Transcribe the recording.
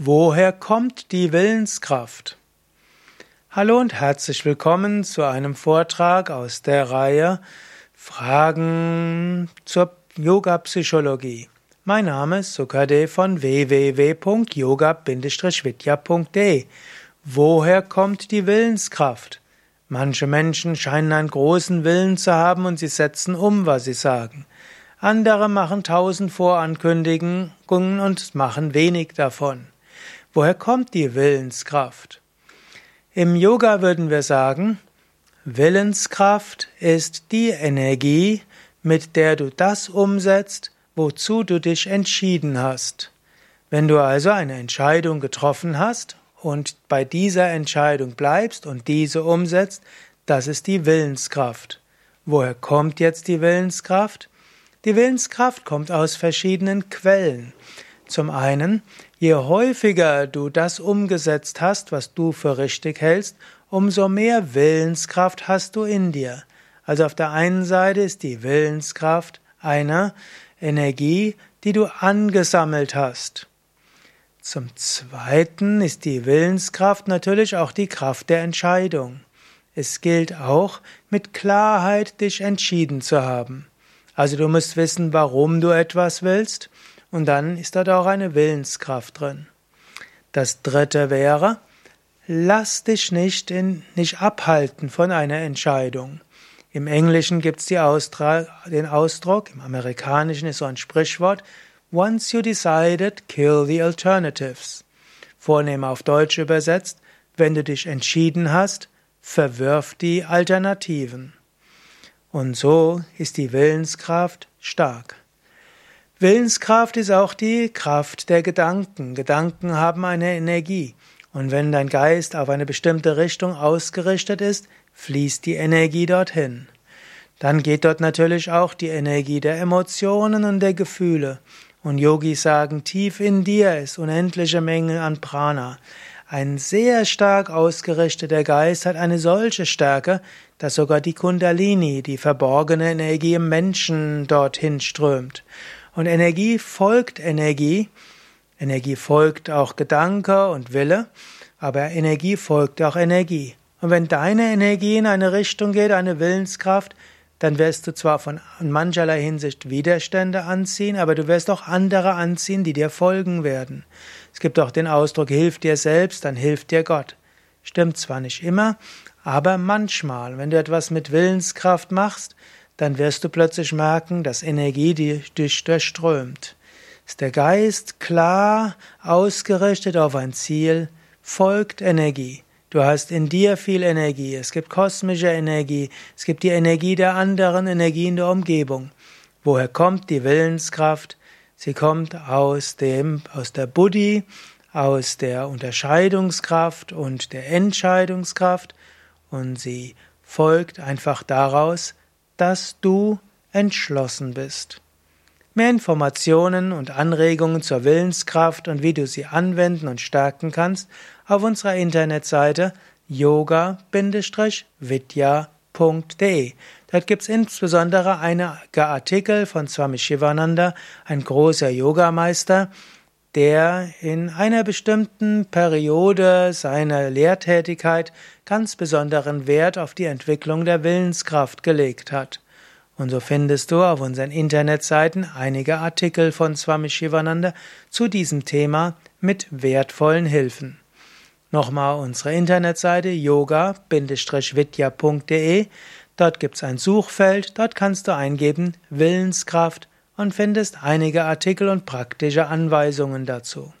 Woher kommt die Willenskraft? Hallo und herzlich willkommen zu einem Vortrag aus der Reihe Fragen zur Yoga-Psychologie. Mein Name ist Sukade von www.yoga-vidya.de. Woher kommt die Willenskraft? Manche Menschen scheinen einen großen Willen zu haben und sie setzen um, was sie sagen. Andere machen tausend Vorankündigungen und machen wenig davon. Woher kommt die Willenskraft? Im Yoga würden wir sagen, Willenskraft ist die Energie, mit der du das umsetzt, wozu du dich entschieden hast. Wenn du also eine Entscheidung getroffen hast und bei dieser Entscheidung bleibst und diese umsetzt, das ist die Willenskraft. Woher kommt jetzt die Willenskraft? Die Willenskraft kommt aus verschiedenen Quellen. Zum einen, je häufiger du das umgesetzt hast, was du für richtig hältst, umso mehr Willenskraft hast du in dir. Also auf der einen Seite ist die Willenskraft eine Energie, die du angesammelt hast. Zum Zweiten ist die Willenskraft natürlich auch die Kraft der Entscheidung. Es gilt auch, mit Klarheit dich entschieden zu haben. Also du musst wissen, warum du etwas willst und dann ist dort auch eine Willenskraft drin. Das dritte wäre, lass dich nicht, in, nicht abhalten von einer Entscheidung. Im Englischen gibt es den Ausdruck, im Amerikanischen ist so ein Sprichwort, Once you decided, kill the alternatives. Vornehm auf Deutsch übersetzt, wenn du dich entschieden hast, verwirf die Alternativen. Und so ist die Willenskraft stark. Willenskraft ist auch die Kraft der Gedanken. Gedanken haben eine Energie. Und wenn dein Geist auf eine bestimmte Richtung ausgerichtet ist, fließt die Energie dorthin. Dann geht dort natürlich auch die Energie der Emotionen und der Gefühle. Und Yogis sagen, tief in dir ist unendliche Menge an Prana. Ein sehr stark ausgerichteter Geist hat eine solche Stärke, dass sogar die Kundalini, die verborgene Energie im Menschen, dorthin strömt. Und Energie folgt Energie. Energie folgt auch Gedanke und Wille, aber Energie folgt auch Energie. Und wenn deine Energie in eine Richtung geht, eine Willenskraft, dann wirst du zwar von mancherlei Hinsicht Widerstände anziehen, aber du wirst auch andere anziehen, die dir folgen werden. Es gibt auch den Ausdruck, hilf dir selbst, dann hilft dir Gott. Stimmt zwar nicht immer, aber manchmal, wenn du etwas mit Willenskraft machst, dann wirst du plötzlich merken, dass Energie dich durchströmt. Ist der Geist klar ausgerichtet auf ein Ziel, folgt Energie. Du hast in dir viel Energie. Es gibt kosmische Energie. Es gibt die Energie der anderen Energien der Umgebung. Woher kommt die Willenskraft? Sie kommt aus dem, aus der Buddhi, aus der Unterscheidungskraft und der Entscheidungskraft und sie folgt einfach daraus, dass du entschlossen bist. Mehr Informationen und Anregungen zur Willenskraft und wie du sie anwenden und stärken kannst auf unserer Internetseite yoga-vidya.de. Dort gibt es insbesondere einige Artikel von Swami Shivananda, ein großer Yogameister, der in einer bestimmten Periode seiner Lehrtätigkeit ganz besonderen Wert auf die Entwicklung der Willenskraft gelegt hat. Und so findest du auf unseren Internetseiten einige Artikel von Swami Shivananda zu diesem Thema mit wertvollen Hilfen. Nochmal unsere Internetseite yoga-vidya.de. Dort gibt's ein Suchfeld, dort kannst du eingeben Willenskraft und findest einige Artikel und praktische Anweisungen dazu.